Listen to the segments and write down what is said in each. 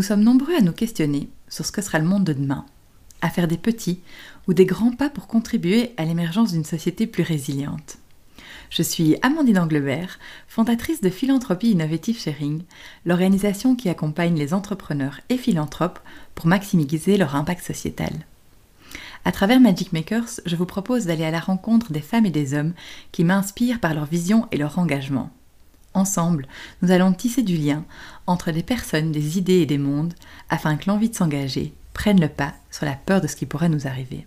Nous sommes nombreux à nous questionner sur ce que sera le monde de demain, à faire des petits ou des grands pas pour contribuer à l'émergence d'une société plus résiliente. Je suis Amandine Anglebert, fondatrice de Philanthropie Innovative Sharing, l'organisation qui accompagne les entrepreneurs et philanthropes pour maximiser leur impact sociétal. À travers Magic Makers, je vous propose d'aller à la rencontre des femmes et des hommes qui m'inspirent par leur vision et leur engagement. Ensemble, nous allons tisser du lien entre des personnes, des idées et des mondes afin que l'envie de s'engager prenne le pas sur la peur de ce qui pourrait nous arriver.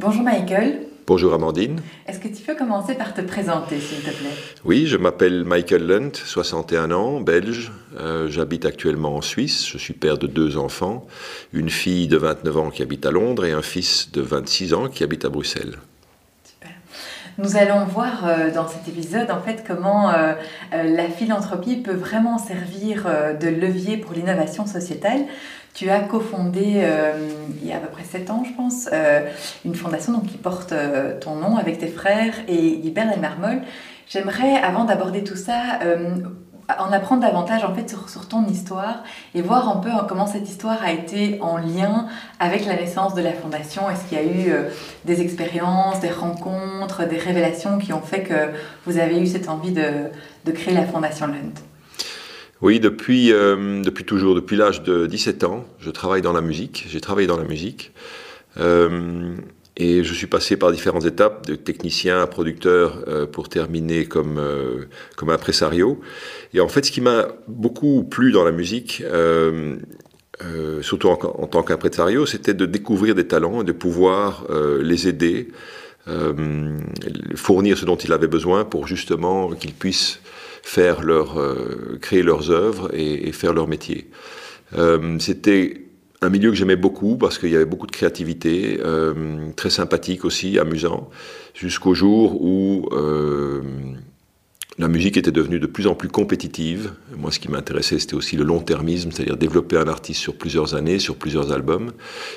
Bonjour Michael. Bonjour Amandine. Est-ce que tu peux commencer par te présenter, s'il te plaît? Oui, je m'appelle Michael Lunt, 61 ans, belge. Euh, j'habite actuellement en Suisse. Je suis père de deux enfants, une fille de 29 ans qui habite à Londres et un fils de 26 ans qui habite à Bruxelles. Super. Nous allons voir euh, dans cet épisode en fait comment euh, la philanthropie peut vraiment servir de levier pour l'innovation sociétale. Tu as cofondé, euh, il y a à peu près 7 ans, je pense, euh, une fondation donc, qui porte euh, ton nom avec tes frères et Guibert et Marmol. J'aimerais, avant d'aborder tout ça, en apprendre davantage en fait sur, ton histoire et voir un peu comment cette histoire a été en lien avec la naissance de la fondation. Est-ce qu'il y a eu des expériences, des rencontres, des révélations qui ont fait que vous avez eu cette envie de créer la fondation Lund? Oui, depuis, euh, depuis toujours, depuis l'âge de 17 ans, je travaille dans la musique. J'ai travaillé dans la musique. Euh, et je suis passé par différentes étapes, de technicien à producteur, euh, pour terminer comme, comme impresario. Et en fait, ce qui m'a beaucoup plu dans la musique, surtout en, en tant qu'impresario, c'était de découvrir des talents et de pouvoir les aider, fournir ce dont ils avaient besoin pour justement qu'ils puissent faire leur, euh, créer leurs œuvres et, faire leur métier. Euh, c'était un milieu que j'aimais beaucoup parce qu'il y avait beaucoup de créativité, euh, très sympathique aussi, amusant, jusqu'au jour où la musique était devenue de plus en plus compétitive. Moi, ce qui m'intéressait, c'était aussi le long-termisme, c'est-à-dire développer un artiste sur plusieurs années, sur plusieurs albums.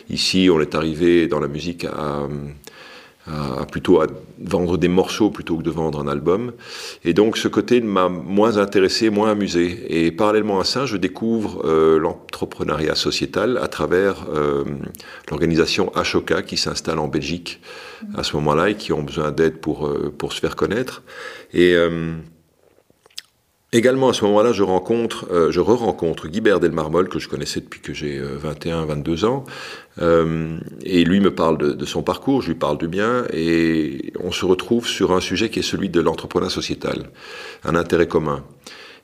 Ici, on est arrivé dans la musique à, à, plutôt à vendre des morceaux plutôt que de vendre un album. Et donc ce côté m'a moins intéressé, moins amusé. Et parallèlement à ça, je découvre euh, l'entrepreneuriat sociétal à travers euh, l'organisation Ashoka qui s'installe en Belgique à ce moment-là et qui ont besoin d'aide pour, euh, pour se faire connaître. Et Également à ce moment-là, je rencontre, euh, je re-rencontre Guibert Delmarmol, que je connaissais depuis que j'ai 21, euh, 22 ans. Euh, et lui me parle de, de, son parcours, je lui parle du bien, et on se retrouve sur un sujet qui est celui de l'entrepreneuriat sociétal, un intérêt commun.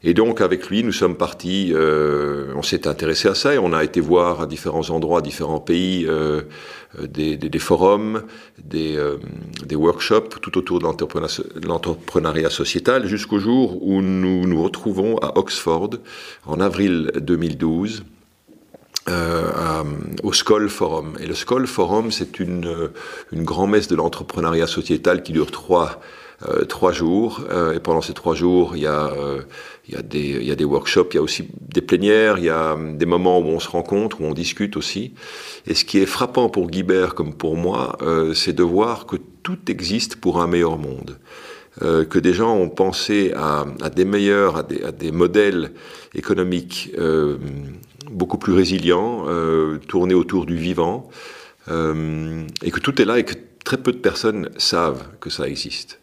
Et donc avec lui, nous sommes partis, euh, on s'est intéressé à ça et on a été voir à différents endroits, différents pays, euh, euh, des, forums, des, workshops tout autour de l'entrepreneuriat sociétal, jusqu'au jour où nous nous retrouvons à Oxford en avril 2012. Euh, à, au Skoll Forum. Et le Skoll Forum, c'est une, une grand-messe de l'entrepreneuriat sociétal qui dure trois, euh, trois jours. Euh, et pendant ces trois jours, il y, a, euh, il, y a des, workshops, il y a aussi des plénières, il y a des moments où on se rencontre, où on discute aussi. Et ce qui est frappant pour Guibert comme pour moi, c'est de voir que tout existe pour un meilleur monde. Que des gens ont pensé à, des meilleurs, à des, modèles économiques beaucoup plus résilients, tournés autour du vivant, et que tout est là et que très peu de personnes savent que ça existe.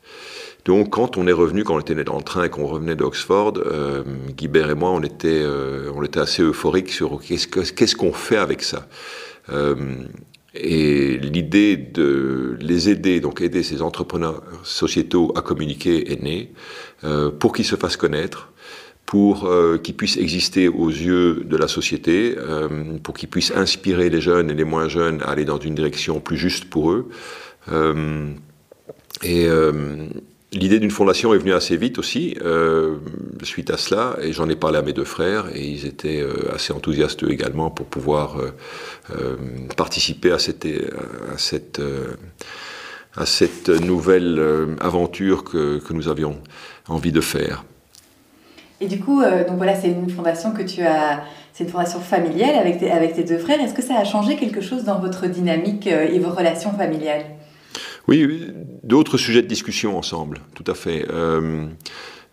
Donc, quand on est revenu, quand on était dans le train et qu'on revenait d'Oxford, euh, Guibert et moi, on était, euh, on était assez euphoriques sur qu'est-ce qu'on fait avec ça? Euh, et l'idée de les aider, donc aider ces entrepreneurs sociétaux à communiquer est née euh, pour qu'ils se fassent connaître, pour euh, qu'ils puissent exister aux yeux de la société, euh, pour qu'ils puissent inspirer les jeunes et les moins jeunes à aller dans une direction plus juste pour eux. et L'idée d'une fondation est venue assez vite aussi, euh, suite à cela, et j'en ai parlé à mes deux frères, et ils étaient euh, assez enthousiastes eux également pour pouvoir euh, participer à cette, à cette, à cette nouvelle aventure que, que, nous avions envie de faire. Et du coup, donc voilà, c'est une fondation que tu as, c'est une fondation familiale avec tes, avec tes deux frères. Est-ce que ça a changé quelque chose dans votre dynamique et vos relations familiales? Oui, d'autres sujets de discussion ensemble, tout à fait.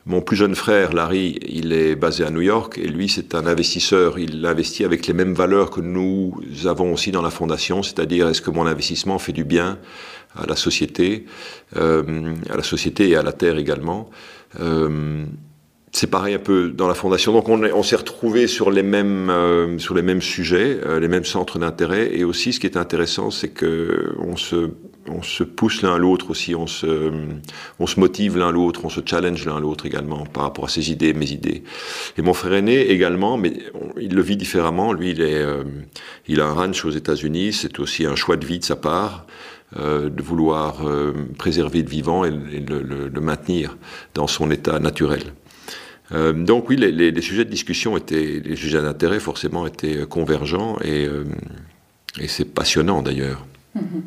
Mon plus jeune frère, Larry, il est basé à New York et lui, c'est un investisseur. Il investit avec les mêmes valeurs que nous avons aussi dans la fondation, c'est-à-dire est-ce que mon investissement fait du bien à la société, euh, à la société et à la terre également. Euh, c'est pareil un peu dans la fondation. Donc on, on s'est retrouvé sur les mêmes euh, sur les mêmes sujets, euh, les mêmes centres d'intérêt. Et aussi, ce qui est intéressant, c'est que on se on se pousse l'un l'autre aussi, on se on se motive l'un l'autre, on se challenge l'un l'autre également par rapport à ses idées, mes idées. Et mon frère aîné également, mais il le vit différemment. Lui, il est euh, il a un ranch aux États-Unis. C'est aussi un choix de vie de sa part. Euh, de vouloir euh, préserver le vivant et, le, le, le, maintenir dans son état naturel. Euh, donc oui, les, sujets de discussion étaient, les sujets d'intérêt forcément étaient convergents et, euh, et c'est passionnant d'ailleurs. Mm -hmm.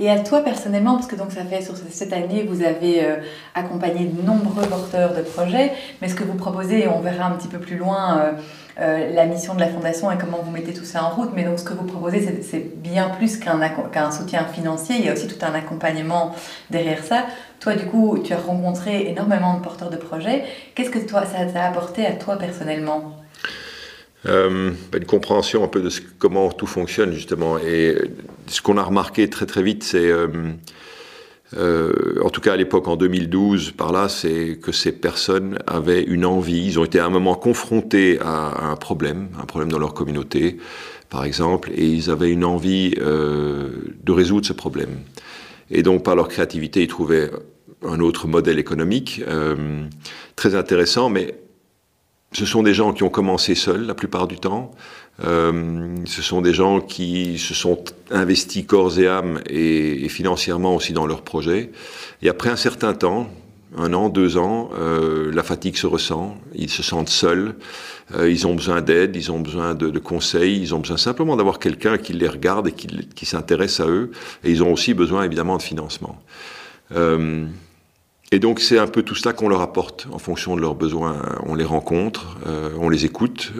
Et à toi personnellement, parce que donc ça fait sur cette année, vous avez euh, accompagné de nombreux porteurs de projets, mais ce que vous proposez, on verra un petit peu plus loin euh, la mission de la fondation et comment vous mettez tout ça en route, mais donc ce que vous proposez, c'est bien plus qu'un qu soutien financier, il y a aussi tout un accompagnement derrière ça. Toi, du coup, tu as rencontré énormément de porteurs de projets. Qu'est-ce que toi, ça t'a apporté à toi personnellement? Euh, une compréhension un peu de comment tout fonctionne justement. Et ce qu'on a remarqué très très vite, c'est, euh, euh, en tout cas à l'époque en 2012, par là, c'est que ces personnes avaient une envie, ils ont été à un moment confrontés à, un problème, un problème dans leur communauté, par exemple, et ils avaient une envie euh, de résoudre ce problème. Et donc par leur créativité, ils trouvaient un autre modèle économique euh, très intéressant, mais ce sont des gens qui ont commencé seuls la plupart du temps. Euh, ce sont des gens qui se sont investis corps et âme et, financièrement aussi dans leurs projets. Et après un certain temps, un an, deux ans, euh, la fatigue se ressent, ils se sentent seuls, euh, ils ont besoin d'aide, ils ont besoin de, conseils, ils ont besoin simplement d'avoir quelqu'un qui les regarde et qui, s'intéresse à eux. Et ils ont aussi besoin évidemment de financement. Et donc c'est un peu tout cela qu'on leur apporte en fonction de leurs besoins. On les rencontre, on les écoute,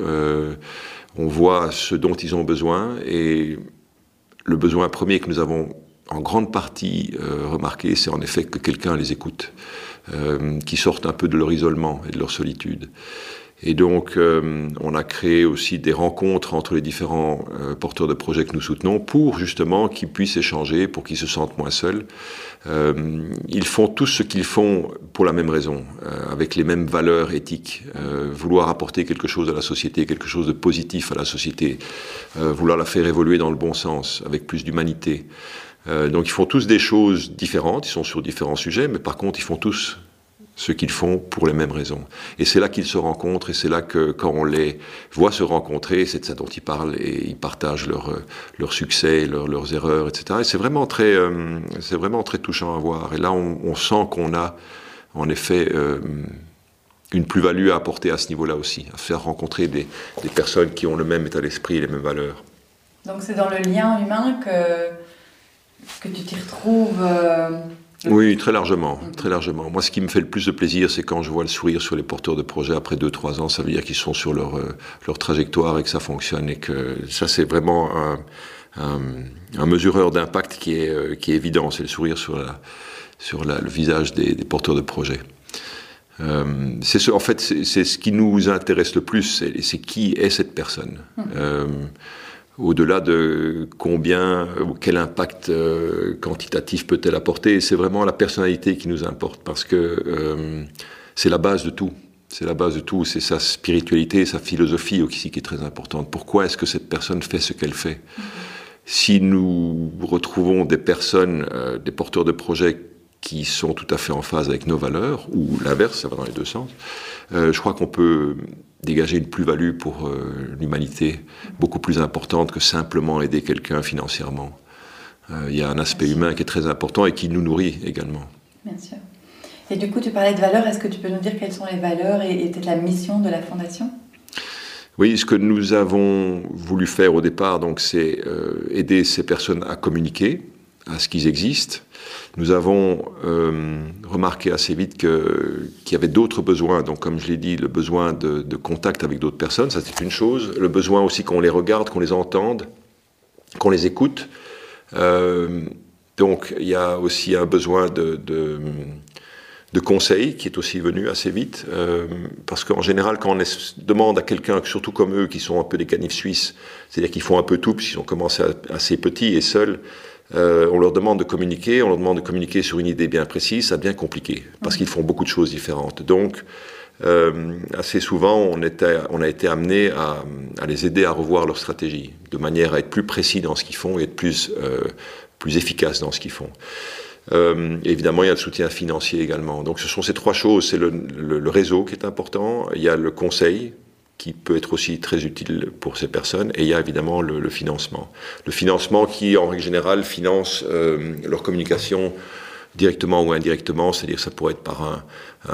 on voit ce dont ils ont besoin. Et le besoin premier que nous avons en grande partie euh, remarqué, c'est en effet que quelqu'un les écoute, euh, qui sortent un peu de leur isolement et de leur solitude. Et donc, euh, on a créé aussi des rencontres entre les différents euh, porteurs de projets que nous soutenons pour justement qu'ils puissent échanger, pour qu'ils se sentent moins seuls. Euh, ils font tout ce qu'ils font pour la même raison, avec les mêmes valeurs éthiques, vouloir apporter quelque chose à la société, quelque chose de positif à la société, vouloir la faire évoluer dans le bon sens, avec plus d'humanité. donc, ils font tous des choses différentes, ils sont sur différents sujets, mais par contre, ils font tous ce qu'ils font pour les mêmes raisons. Et c'est là qu'ils se rencontrent, et c'est là que quand on les voit se rencontrer, c'est de ça dont ils parlent, et ils partagent leurs leur succès, leur, leurs erreurs, etc. Et c'est vraiment, très, euh, vraiment très touchant à voir. Et là, on, sent qu'on a, en effet, euh, une plus-value à apporter à ce niveau-là aussi, à faire rencontrer des, des, personnes qui ont le même état d'esprit les mêmes valeurs. Donc c'est dans le lien humain que, que tu t'y retrouves euh oui, très largement, très largement. Moi, ce qui me fait le plus de plaisir, c'est quand je vois le sourire sur les porteurs de projets après 2-3 ans. Ça veut dire qu'ils sont sur leur, euh, leur trajectoire et que ça fonctionne et que ça, c'est vraiment un, un, un mesureur d'impact qui est, euh, qui est évident. C'est le sourire sur, la, sur la, le visage des, des porteurs de projets. Euh, c'est ce, en fait, c'est ce qui nous intéresse le plus, c'est qui est cette personne. Mmh. Euh, au-delà de combien, quel impact euh, quantitatif peut-elle apporter. C'est vraiment la personnalité qui nous importe parce que euh, c'est la base de tout. C'est la base de tout, c'est sa spiritualité, sa philosophie aussi qui est très importante. Pourquoi est-ce que cette personne fait ce qu'elle fait? Si nous retrouvons des personnes, euh, des porteurs de projets qui sont tout à fait en phase avec nos valeurs, ou l'inverse, ça va dans les deux sens, je crois qu'on peut dégager une plus-value pour euh, l'humanité beaucoup plus importante que simplement aider quelqu'un financièrement. Euh, il y a un aspect humain qui est très important et qui nous nourrit également. Bien sûr. Et du coup, tu parlais de valeurs. Est-ce que tu peux nous dire quelles sont les valeurs et, et peut-être la mission de la Fondation? Oui, ce que nous avons voulu faire au départ, donc, c'est euh, aider ces personnes à communiquer, à ce qu'ils existent. Nous avons euh, remarqué assez vite qu'il y avait d'autres besoins. Donc, comme je l'ai dit, le besoin de, contact avec d'autres personnes, ça c'est une chose. Le besoin aussi qu'on les regarde, qu'on les entende, qu'on les écoute. Euh, donc, il y a aussi un besoin de, de, de qui est aussi venu assez vite. Euh, parce qu'en général, quand on demande à quelqu'un, surtout comme eux, qui sont un peu des canifs suisses, c'est-à-dire qu'ils font un peu tout, puisqu'ils ont commencé assez petits et seuls, euh, on leur demande de communiquer, on leur demande de communiquer sur une idée bien précise, ça devient compliqué, parce qu'ils font beaucoup de choses différentes. Donc, euh, assez souvent, on, était, on, a été amené à, les aider à revoir leur stratégie, de manière à être plus précis dans ce qu'ils font et être plus, euh, plus efficace dans ce qu'ils font. évidemment, il y a le soutien financier également. Donc, ce sont ces trois choses. C'est le, réseau qui est important, il y a le conseil, qui peut être aussi très utile pour ces personnes. Et il y a évidemment le, financement. Le financement qui, en règle générale, finance euh, leur communication directement ou indirectement, c'est-à-dire ça pourrait être par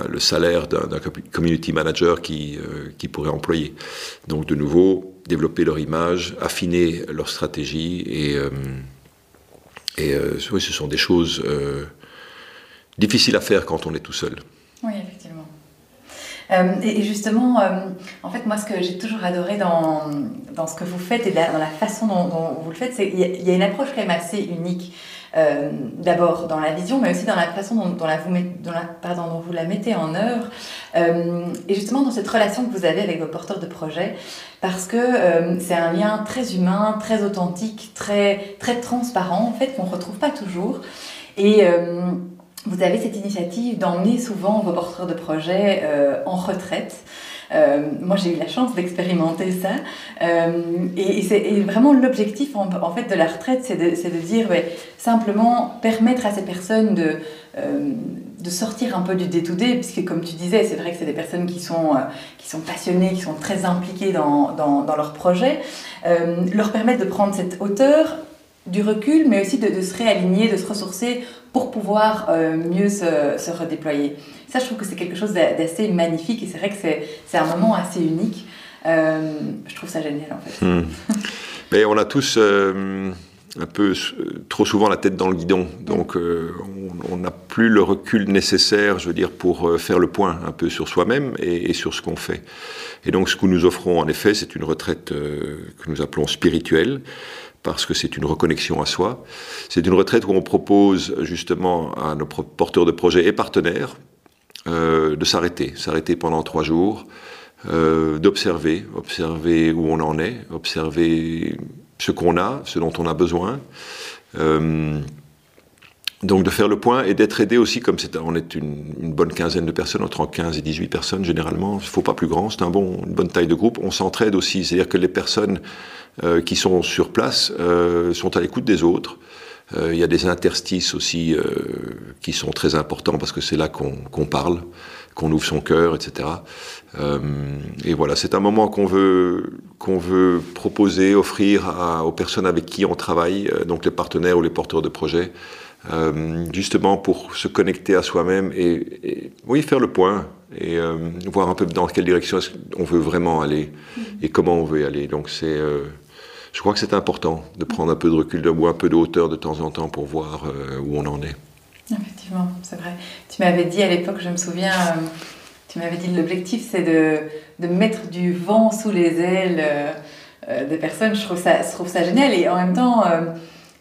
le salaire d'un community manager qui, euh, qui pourrait employer. Donc de nouveau, développer leur image, affiner leur stratégie et, euh, et oui, ce sont des choses difficiles à faire quand on est tout seul. Oui, effectivement. Euh, et, justement, euh, en fait, moi, ce que j'ai toujours adoré dans, dans ce que vous faites et dans la façon dont, vous le faites, c'est qu'il y, a une approche quand même assez unique. Euh, d'abord dans la vision, mais aussi dans la façon dont, la vous, dont la, pardon, dont vous la mettez en œuvre, et justement dans cette relation que vous avez avec vos porteurs de projets, parce que c'est un lien très humain, très authentique, très, très transparent, en fait, qu'on ne retrouve pas toujours. Vous avez cette initiative d'emmener souvent vos porteurs de projets euh, en retraite. Euh, moi, j'ai eu la chance d'expérimenter ça. Euh, et, c'est vraiment l'objectif en, fait de la retraite, c'est de, de, dire simplement permettre à ces personnes de, de sortir un peu du day-to-day, puisque comme tu disais, c'est vrai que c'est des personnes qui sont, qui sont passionnées, qui sont très impliquées dans, dans, dans leur projet, leur permettre de prendre cette hauteur du recul, mais aussi de, se réaligner, de se ressourcer pour pouvoir euh, mieux se, se, redéployer. Ça, je trouve que c'est quelque chose d'assez magnifique et c'est vrai que c'est un moment assez unique. Euh, je trouve ça génial en fait. Hmm. Mais on a tous euh, un peu trop souvent la tête dans le guidon, donc on n'a plus le recul nécessaire, je veux dire, pour faire le point un peu sur soi-même et, et, sur ce qu'on fait. Et donc ce que nous offrons en effet, c'est une retraite que nous appelons spirituelle parce que c'est une reconnexion à soi. C'est une retraite où on propose justement à nos porteurs de projets et partenaires euh, de s'arrêter, s'arrêter pendant trois jours, euh, d'observer, observer où on en est, observer ce qu'on a, ce dont on a besoin. Euh, donc de faire le point et d'être aidé aussi, comme c'est, on est une, bonne quinzaine de personnes, entre 15 et 18 personnes généralement, il ne faut pas plus grand, c'est un bon, une bonne taille de groupe, on s'entraide aussi, c'est-à-dire que les personnes euh, qui sont sur place euh, sont à l'écoute des autres. Euh, il y a des interstices aussi qui sont très importants parce que c'est là qu'on parle, qu'on ouvre son cœur, etc. et voilà, c'est un moment qu'on veut, qu'on veut proposer, offrir aux personnes avec qui on travaille, donc les partenaires ou les porteurs de projets, justement pour se connecter à soi-même et, oui, faire le point et voir un peu dans quelle direction on veut vraiment aller et comment on veut y aller. Donc c'est je crois que c'est important de prendre un peu de recul ou un peu de hauteur de temps en temps pour voir euh, où on en est. Effectivement, c'est vrai. Tu m'avais dit à l'époque, je me souviens, euh, tu m'avais dit l'objectif c'est de, de, mettre du vent sous les ailes euh, des personnes. Je trouve, ça, je trouve ça génial et en même temps,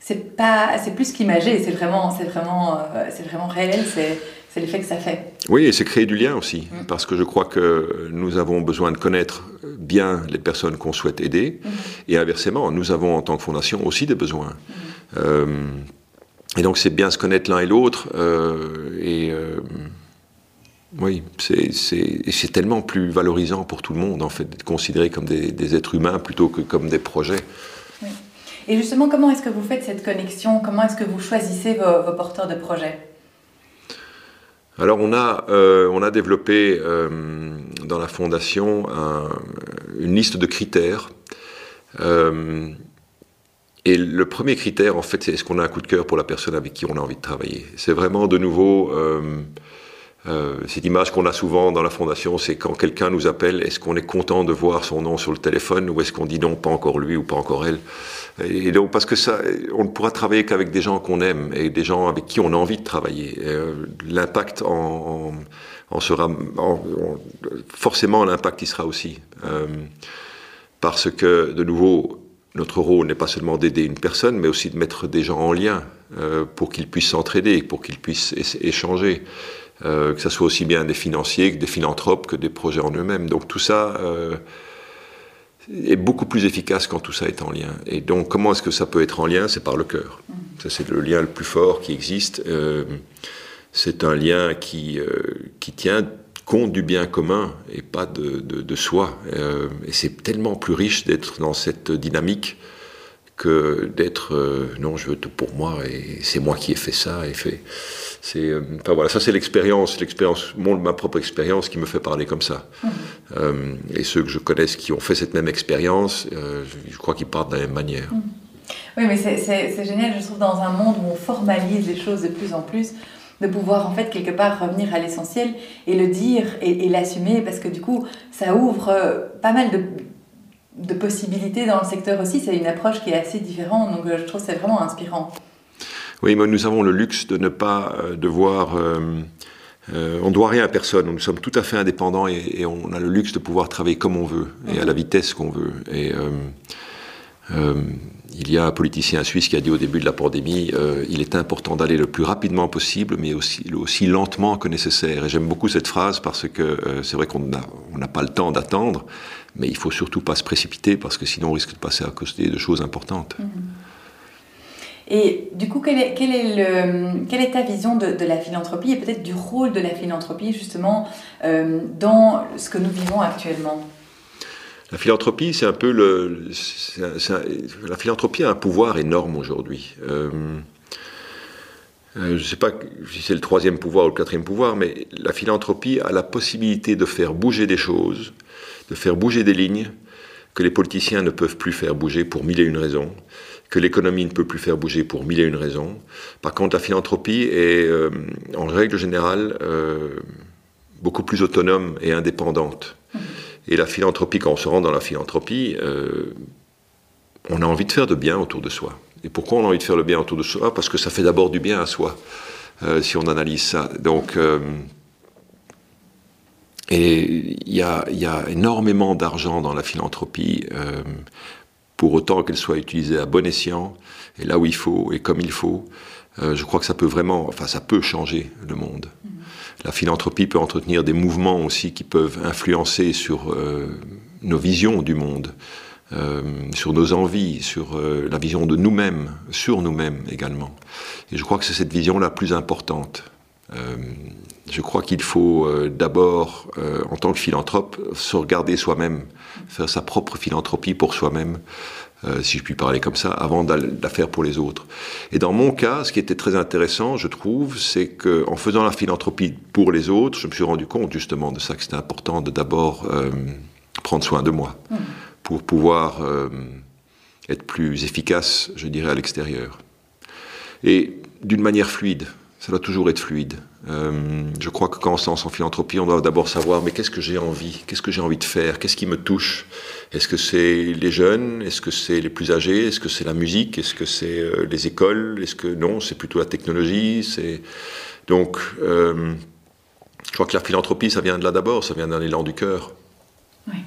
c'est pas, c'est plus qu'imagé, c'est vraiment, c'est vraiment, c'est vraiment réel. C'est c'est l'effet que ça fait. Oui, et c'est créer du lien aussi, mm. parce que je crois que nous avons besoin de connaître bien les personnes qu'on souhaite aider, mm. et inversement, nous avons en tant que fondation aussi des besoins. Mm. Euh, et donc c'est bien se connaître l'un et l'autre, euh, et euh, oui, c'est tellement plus valorisant pour tout le monde, en fait, d'être considéré comme des, êtres humains plutôt que comme des projets. Et justement, comment est-ce que vous faites cette connexion? Comment est-ce que vous choisissez vos porteurs de projets? Alors on a, euh, développé euh, dans la fondation une liste de critères. Euh, et le premier critère, en fait, c'est est-ce qu'on a un coup de cœur pour la personne avec qui on a envie de travailler? C'est vraiment de nouveau Euh, cette image qu'on a souvent dans la fondation, c'est quand quelqu'un nous appelle, est-ce qu'on est content de voir son nom sur le téléphone ou est-ce qu'on dit non, pas encore lui ou pas encore elle? Et donc parce que ça, on ne pourra travailler qu'avec des gens qu'on aime et des gens avec qui on a envie de travailler. Euh, l'impact en, sera, forcément l'impact y sera aussi, euh, parce que de nouveau. Notre rôle n'est pas seulement d'aider une personne, mais aussi de mettre des gens en lien pour qu'ils puissent s'entraider, pour qu'ils puissent échanger. Euh, que ce soit aussi bien des financiers que des philanthropes que des projets en eux-mêmes. Donc tout ça euh, est beaucoup plus efficace quand tout ça est en lien. Et donc comment est-ce que ça peut être en lien? C'est par le cœur. Mm. Ça c'est le lien le plus fort qui existe. Euh, c'est un lien qui, qui tient compte du bien commun et pas de, de, de soi. et c'est tellement plus riche d'être dans cette dynamique que d'être non je veux tout pour moi et c'est moi qui ai fait ça et fait c'est, euh, voilà, ça c'est l'expérience, l'expérience, ma propre expérience qui me fait parler comme ça. Mhm. Euh, et ceux que je connaisse qui ont fait cette même expérience, euh, je crois qu'ils partent de la même manière. Mhm. Oui, mais c'est génial, je trouve, dans un monde où on formalise les choses de plus en plus, de pouvoir en fait quelque part revenir à l'essentiel et le dire et, l'assumer, parce que du coup, ça ouvre pas mal de, de possibilités dans le secteur aussi. C'est une approche qui est assez différente, donc je trouve que c'est vraiment inspirant. Oui, mais nous avons le luxe de ne pas euh, devoir... Euh, euh, on ne doit rien à personne, nous sommes tout à fait indépendants et, on a le luxe de pouvoir travailler comme on veut et à la vitesse qu'on veut. Et il y a un politicien suisse qui a dit au début de la pandémie, il est important d'aller le plus rapidement possible, mais aussi, lentement que nécessaire. Et j'aime beaucoup cette phrase parce que c'est vrai qu'on n'a pas le temps d'attendre, mais il faut surtout pas se précipiter parce que sinon on risque de passer à côté de choses importantes. Mm-hmm. Et du coup, quelle est, le, quelle est ta vision de, la philanthropie et peut-être du rôle de la philanthropie justement euh, dans ce que nous vivons actuellement? La philanthropie, c'est un peu le. la philanthropie a un pouvoir énorme aujourd'hui. Euh, euh, je ne sais pas si c'est le troisième pouvoir ou le quatrième pouvoir, mais la philanthropie a la possibilité de faire bouger des choses, de faire bouger des lignes que les politiciens ne peuvent plus faire bouger pour mille et une raisons que l'économie ne peut plus faire bouger pour mille et une raisons. Par contre, la philanthropie est, euh, en règle générale, beaucoup plus autonome et indépendante. Et la philanthropie, quand on se rend dans la philanthropie, euh, on a envie de faire de bien autour de soi. Et pourquoi on a envie de faire le bien autour de soi? Parce que ça fait d'abord du bien à soi, si on analyse ça. Donc, et il y, y a, énormément d'argent dans la philanthropie pour autant qu'elle soit utilisée à bon escient, et là où il faut, et comme il faut, euh, je crois que ça peut vraiment, enfin ça peut changer le monde. Mm-hmm. La philanthropie peut entretenir des mouvements aussi qui peuvent influencer sur euh, nos visions du monde, euh, sur nos envies, sur la vision de nous-mêmes, sur nous-mêmes également. Et je crois que c'est cette vision la plus importante. je crois qu'il faut d'abord, en tant que philanthrope, se regarder soi-même faire sa propre philanthropie pour soi-même, euh, si je puis parler comme ça, avant de la faire pour les autres. Et dans mon cas, ce qui était très intéressant, je trouve, c'est qu'en faisant la philanthropie pour les autres, je me suis rendu compte justement de ça, que c'était important de d'abord euh, prendre soin de moi, mmh. pour pouvoir euh, être plus efficace, je dirais, à l'extérieur. Et d'une manière fluide, ça doit toujours être fluide. Euh, je crois que quand on se lance en philanthropie, on doit d'abord savoir mais qu'est-ce que j'ai envie? Qu'est-ce que j'ai envie de faire? Qu'est-ce qui me touche? Est-ce que c'est les jeunes? Est-ce que c'est les plus âgés? Est-ce que c'est la musique? Est-ce que c'est euh, les écoles? Est-ce que non C'est plutôt la technologie? Donc euh, je crois que la philanthropie, ça vient de là d'abord, ça vient d'un élan du cœur. Oui.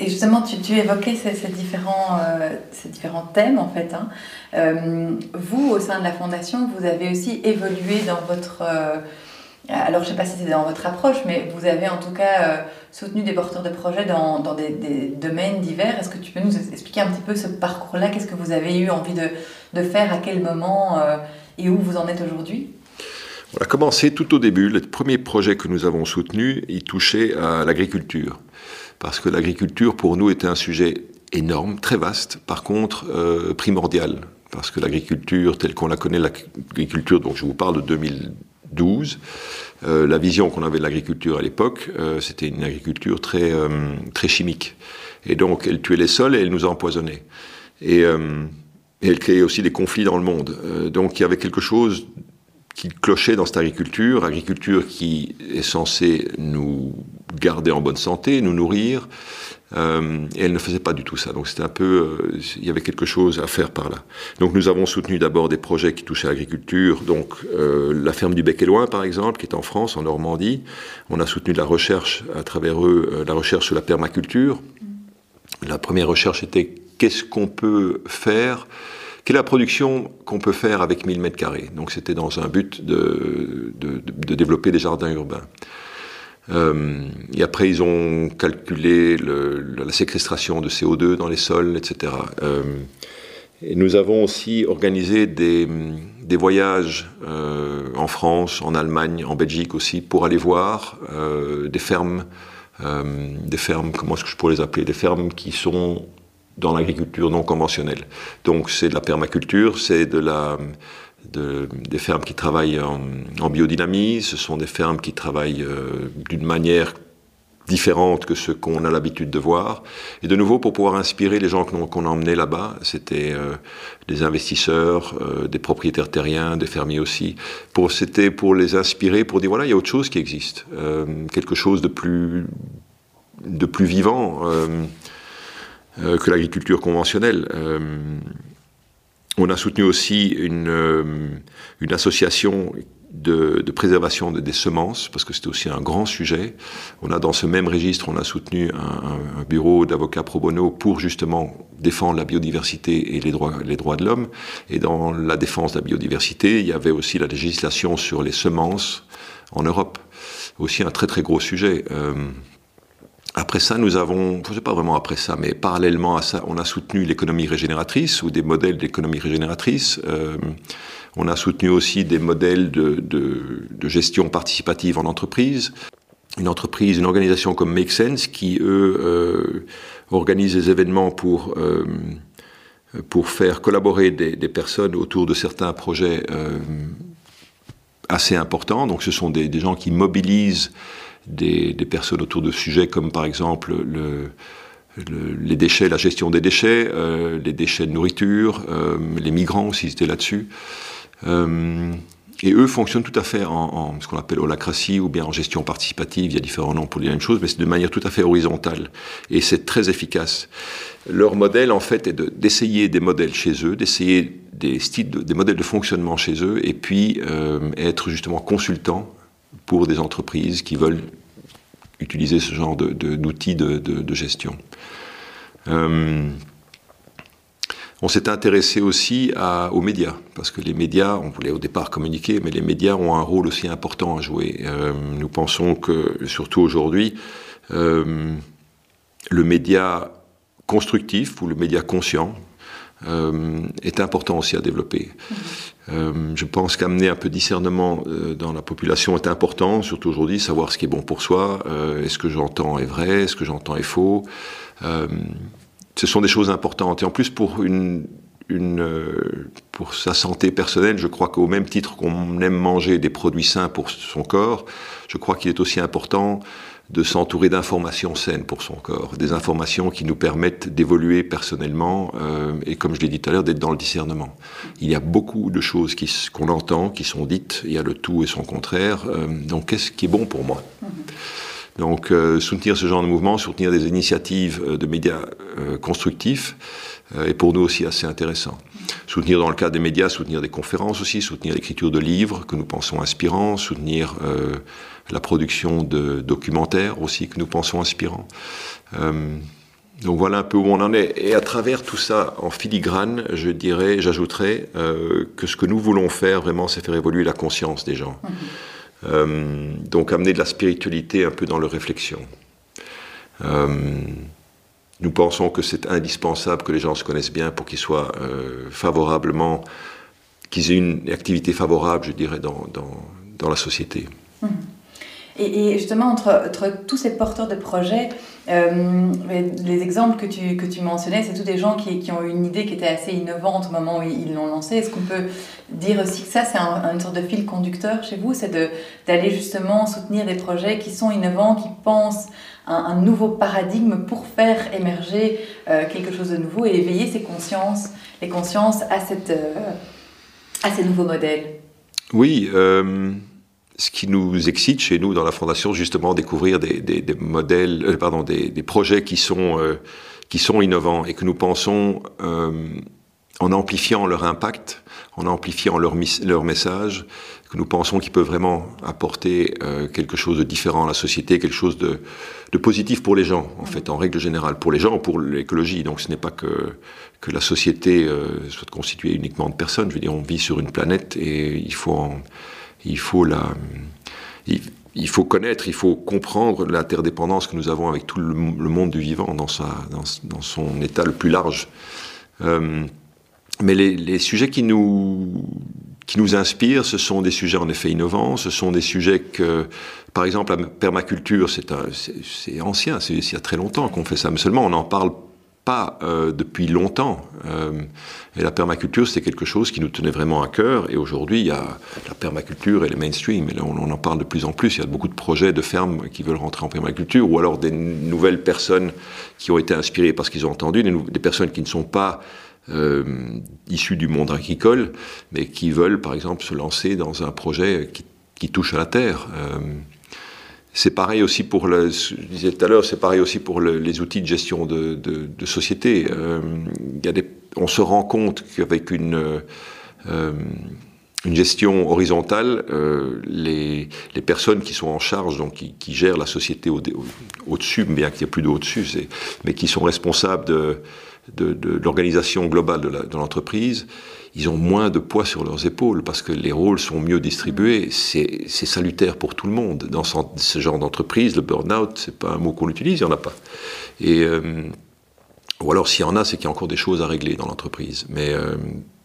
Et justement, tu, évoquais ces, ces différents, euh, ces différents thèmes, en fait. Hein. Euh, vous, au sein de la Fondation, vous avez aussi évolué dans votre... Euh, alors, je ne sais pas si c'est dans votre approche, mais vous avez en tout cas soutenu des porteurs de projets dans, des, domaines divers. Est-ce que tu peux nous expliquer un petit peu ce parcours-là? Qu'est-ce que vous avez eu envie de, de faire? À quel moment Et où vous en êtes aujourd'hui? On a commencé tout au début. Le premier projet que nous avons soutenu, il touchait à l'agriculture parce que l'agriculture pour nous était un sujet énorme, très vaste, par contre euh, primordial, parce que l'agriculture telle qu'on la connaît, l'agriculture dont je vous parle de 2012, euh, la vision qu'on avait de l'agriculture à l'époque, euh, c'était une agriculture très, très chimique. Et donc elle tuait les sols et elle nous empoisonnait. Et, et elle créait aussi des conflits dans le monde. donc il y avait quelque chose qui clochait dans cette agriculture, agriculture qui est censée nous garder en bonne santé, nous nourrir, euh, et elle ne faisait pas du tout ça. Donc c'était un peu, euh, il y avait quelque chose à faire par là. Donc nous avons soutenu d'abord des projets qui touchaient l'agriculture, donc euh, la ferme du Bec et Loin par exemple, qui est en France, en Normandie. On a soutenu la recherche à travers eux, la recherche sur la permaculture. La première recherche était qu'est-ce qu'on peut faire quelle est la production qu'on peut faire avec 1000 mètres carrés Donc c'était dans un but de, de, de développer des jardins urbains. Euh, et après, ils ont calculé la séquestration de CO2 dans les sols, etc. Euh, nous avons aussi organisé des, voyages euh, en France, en Allemagne, en Belgique aussi, pour aller voir des fermes, des fermes, comment est-ce que je pourrais les appeler, des fermes qui sont dans l'agriculture non conventionnelle. Donc c'est de la permaculture, c'est de la de, des fermes qui travaillent en, biodynamie, ce sont des fermes qui travaillent euh, d'une manière différente que ce qu'on a l'habitude de voir. Et de nouveau, pour pouvoir inspirer les gens qu'on a emmenés là-bas, c'était euh, des investisseurs, euh, des propriétaires terriens, des fermiers aussi. C'était pour les inspirer, pour dire voilà, il y a autre chose qui existe, quelque chose de plus, de plus vivant que l'agriculture conventionnelle. On a soutenu aussi une, euh, une association de, de, préservation des semences, parce que c'était aussi un grand sujet. On a dans ce même registre, on a soutenu un, bureau d'avocats pro bono pour justement défendre la biodiversité et les droits, les droits de l'homme. Et dans la défense de la biodiversité, il y avait aussi la législation sur les semences en Europe. Aussi un très très gros sujet. Euh, après ça, nous avons, je sais pas vraiment après ça, mais parallèlement à ça, on a soutenu l'économie régénératrice ou des modèles d'économie régénératrice. Euh, on a soutenu aussi des modèles de, gestion participative en entreprise. Une entreprise, une organisation comme Make Sense qui, eux, euh, organisent des événements pour, euh, pour faire collaborer des, personnes autour de certains projets euh, assez importants. Donc ce sont des gens qui mobilisent des, personnes autour de sujets comme par exemple le, le, les déchets, la gestion des déchets, euh, les déchets de nourriture, euh, les migrants aussi étaient là-dessus. Euh, et eux fonctionnent tout à fait en, ce qu'on appelle holacratie ou bien en gestion participative. Il y a différents noms pour dire la même chose, mais c'est de manière tout à fait horizontale. Et c'est très efficace. Leur modèle, en fait, est d'essayer de, des modèles chez eux, d'essayer des des modèles de fonctionnement chez eux, et puis être justement consultant pour des entreprises qui veulent utiliser ce genre d'outils de, de, de, gestion. Euh, on s'est intéressé aussi à, aux médias, parce que les médias, on voulait au départ communiquer, mais les médias ont un rôle aussi important à jouer. Euh, nous pensons que, surtout aujourd'hui, euh, le média constructif ou le média conscient euh, est important aussi à développer. Mmh. Euh, je pense qu'amener un peu de discernement euh, dans la population est important, surtout aujourd'hui, savoir ce qui est bon pour soi, est-ce que j'entends est vrai, est-ce que j'entends est faux. Ce sont des choses importantes. Et en plus, pour, une, une, pour sa santé personnelle, je crois qu'au même titre qu'on aime manger des produits sains pour son corps, je crois qu'il est aussi important de s'entourer d'informations saines pour son corps, des informations qui nous permettent d'évoluer personnellement euh, et, comme je l'ai dit tout à l'heure, d'être dans le discernement. Il y a beaucoup de choses qu'on qu entend, qui sont dites, il y a le tout et son contraire, euh, donc qu'est-ce qui est bon pour moi? Donc euh, soutenir ce genre de mouvement, soutenir des initiatives euh, de médias euh, constructifs euh, est pour nous aussi assez intéressant. Soutenir dans le cadre des médias, soutenir des conférences aussi, soutenir l'écriture de livres que nous pensons inspirants, soutenir la production de documentaires aussi que nous pensons inspirants. Euh, donc voilà un peu où on en est. Et à travers tout ça, en filigrane, je dirais, j'ajouterais euh, que ce que nous voulons faire vraiment, c'est faire évoluer la conscience des gens. Mmh. Euh, donc amener de la spiritualité un peu dans leur réflexion. Euh, nous pensons que c'est indispensable que les gens se connaissent bien pour qu'ils soient favorablement, qu'ils aient une activité favorable, je dirais, dans, dans, dans la société. Mmh. Et, justement, entre, tous ces porteurs de projets, euh, les exemples que tu, que tu mentionnais, c'est tous des gens qui, qui, ont eu une idée qui était assez innovante au moment où ils l'ont lancée. Est-ce qu'on peut dire aussi que ça, c'est un, une sorte de fil conducteur chez vous C'est d'aller justement soutenir des projets qui sont innovants, qui pensent un, nouveau paradigme pour faire émerger euh, quelque chose de nouveau et éveiller ces consciences, les consciences à, cette, euh, à ces nouveaux modèles? Oui, ce qui nous excite chez nous dans la Fondation, justement, découvrir des, modèles, pardon, des, projets qui sont, qui sont innovants et que nous pensons, en amplifiant leur impact, en amplifiant leur, message, que nous pensons qu'ils peuvent vraiment apporter euh, quelque chose de différent à la société, quelque chose de, positif pour les gens, en fait, en règle générale, pour les gens, pour l'écologie. Donc ce n'est pas que, que la société euh, soit constituée uniquement de personnes. Je veux dire, on vit sur une planète et il faut, il faut la... Il, faut connaître, il faut comprendre l'interdépendance que nous avons avec tout le, monde du vivant dans, son état le plus large. Euh, mais les, les, sujets qui nous, qui nous inspirent, ce sont des sujets en effet innovants, ce sont des sujets que, par exemple, la permaculture, c'est ancien, c'est il y a très longtemps qu'on fait ça, mais seulement on n'en parle euh, depuis longtemps. Euh, et la permaculture, c'était quelque chose qui nous tenait vraiment à cœur. Et aujourd'hui, il y a la permaculture et les mainstream. Et là, on, en parle de plus en plus. Il y a beaucoup de projets de fermes qui veulent rentrer en permaculture, ou alors des nouvelles personnes qui ont été inspirées parce qu'ils ont entendu, des, des personnes qui ne sont pas euh, issus du monde agricole, mais qui veulent, par exemple, se lancer dans un projet qui, touche à la terre. Euh, c'est pareil aussi pour, je disais tout à l'heure, c'est pareil aussi pour les outils de gestion de, de, société. Euh, on se rend compte qu'avec une, une gestion horizontale, les, les, personnes qui sont en charge, donc qui, qui gèrent la société au-dessus, au, bien qu'il n'y ait plus d'au-dessus, mais qui sont responsables de de, l'organisation globale de l'entreprise, ils ont moins de poids sur leurs épaules parce que les rôles sont mieux distribués. C'est salutaire pour tout le monde. Dans ce, genre d'entreprise, le burn-out, c'est pas un mot qu'on utilise, il n'y en a pas. Et, euh, ou alors s'il y en a, c'est qu'il y a encore des choses à régler dans l'entreprise. Mais euh,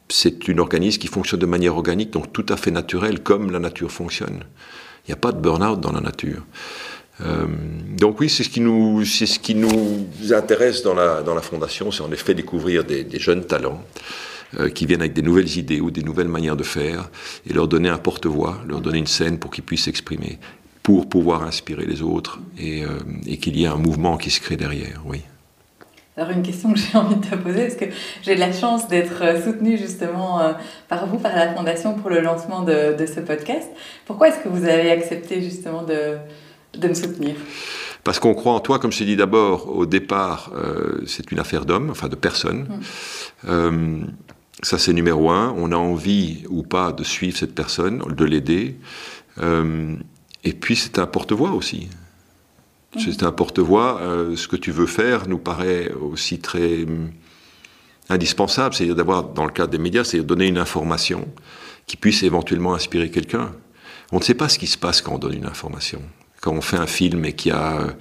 c'est une organisme qui fonctionne de manière organique, donc tout à fait naturelle, comme la nature fonctionne. Il n'y a pas de burn-out dans la nature. Euh, donc oui, c'est ce qui nous, ce qui nous intéresse dans la, dans la fondation, c'est en effet découvrir des, jeunes talents euh, qui viennent avec des nouvelles idées ou des nouvelles manières de faire et leur donner un porte-voix, leur donner une scène pour qu'ils puissent s'exprimer, pour pouvoir inspirer les autres et, euh, et qu'il y ait un mouvement qui se crée derrière. Oui. Alors une question que j'ai envie de te poser, parce que j'ai de la chance d'être soutenue justement par vous, par la Fondation pour le lancement de, de ce podcast? Pourquoi est-ce que vous avez accepté justement de, de me soutenir? Parce qu'on croit en toi, comme je t'ai dit d'abord, au départ, euh, c'est une affaire d'homme, enfin de personne. Euh, ça, c'est numéro un. On a envie ou pas de suivre cette personne, de l'aider. Euh, et puis, c'est un porte-voix aussi. Mm. C'est un porte-voix. ce que tu veux faire nous paraît aussi très indispensable. C'est-à-dire d'avoir, dans le cadre des médias, c'est donner une information qui puisse éventuellement inspirer quelqu'un. On ne sait pas ce qui se passe quand on donne une information quand on fait un film et qu'il y a...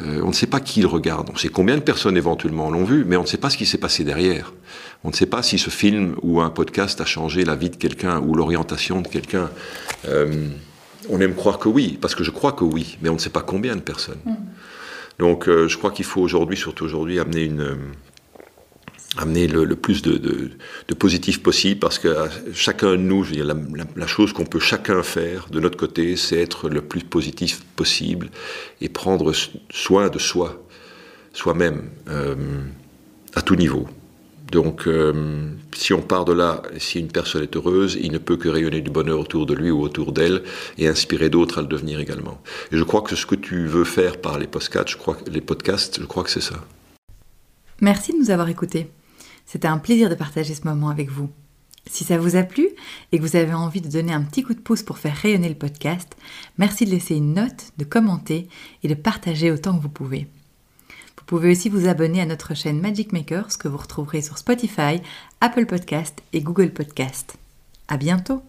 Euh, on ne sait pas qui le regarde. On sait combien de personnes éventuellement l'ont vu, mais on ne sait pas ce qui s'est passé derrière. On ne sait pas si ce film ou un podcast a changé la vie de quelqu'un ou l'orientation de quelqu'un. Euh, on aime croire que oui, parce que je crois que oui, mais on ne sait pas combien de personnes. Mm. Donc euh, je crois qu'il faut aujourd'hui, surtout aujourd'hui, amener une amener le, plus de, positif possible parce que chacun de nous, la, chose qu'on peut chacun faire de notre côté, c'est être le plus positif possible et prendre soin de soi, soi-même, euh, à tout niveau. Donc, euh, si on part de là, si une personne est heureuse, il ne peut que rayonner du bonheur autour de lui ou autour d'elle et inspirer d'autres à le devenir également. Et je crois que ce que tu veux faire par les je crois, les podcasts, je crois que c'est ça. Merci de nous avoir écoutés. C'était un plaisir de partager ce moment avec vous. Si ça vous a plu et que vous avez envie de donner un petit coup de pouce pour faire rayonner le podcast, merci de laisser une note, de commenter et de partager autant que vous pouvez. Vous pouvez aussi vous abonner à notre chaîne Magic Makers que vous retrouverez sur Spotify, Apple Podcast et Google Podcast. À bientôt!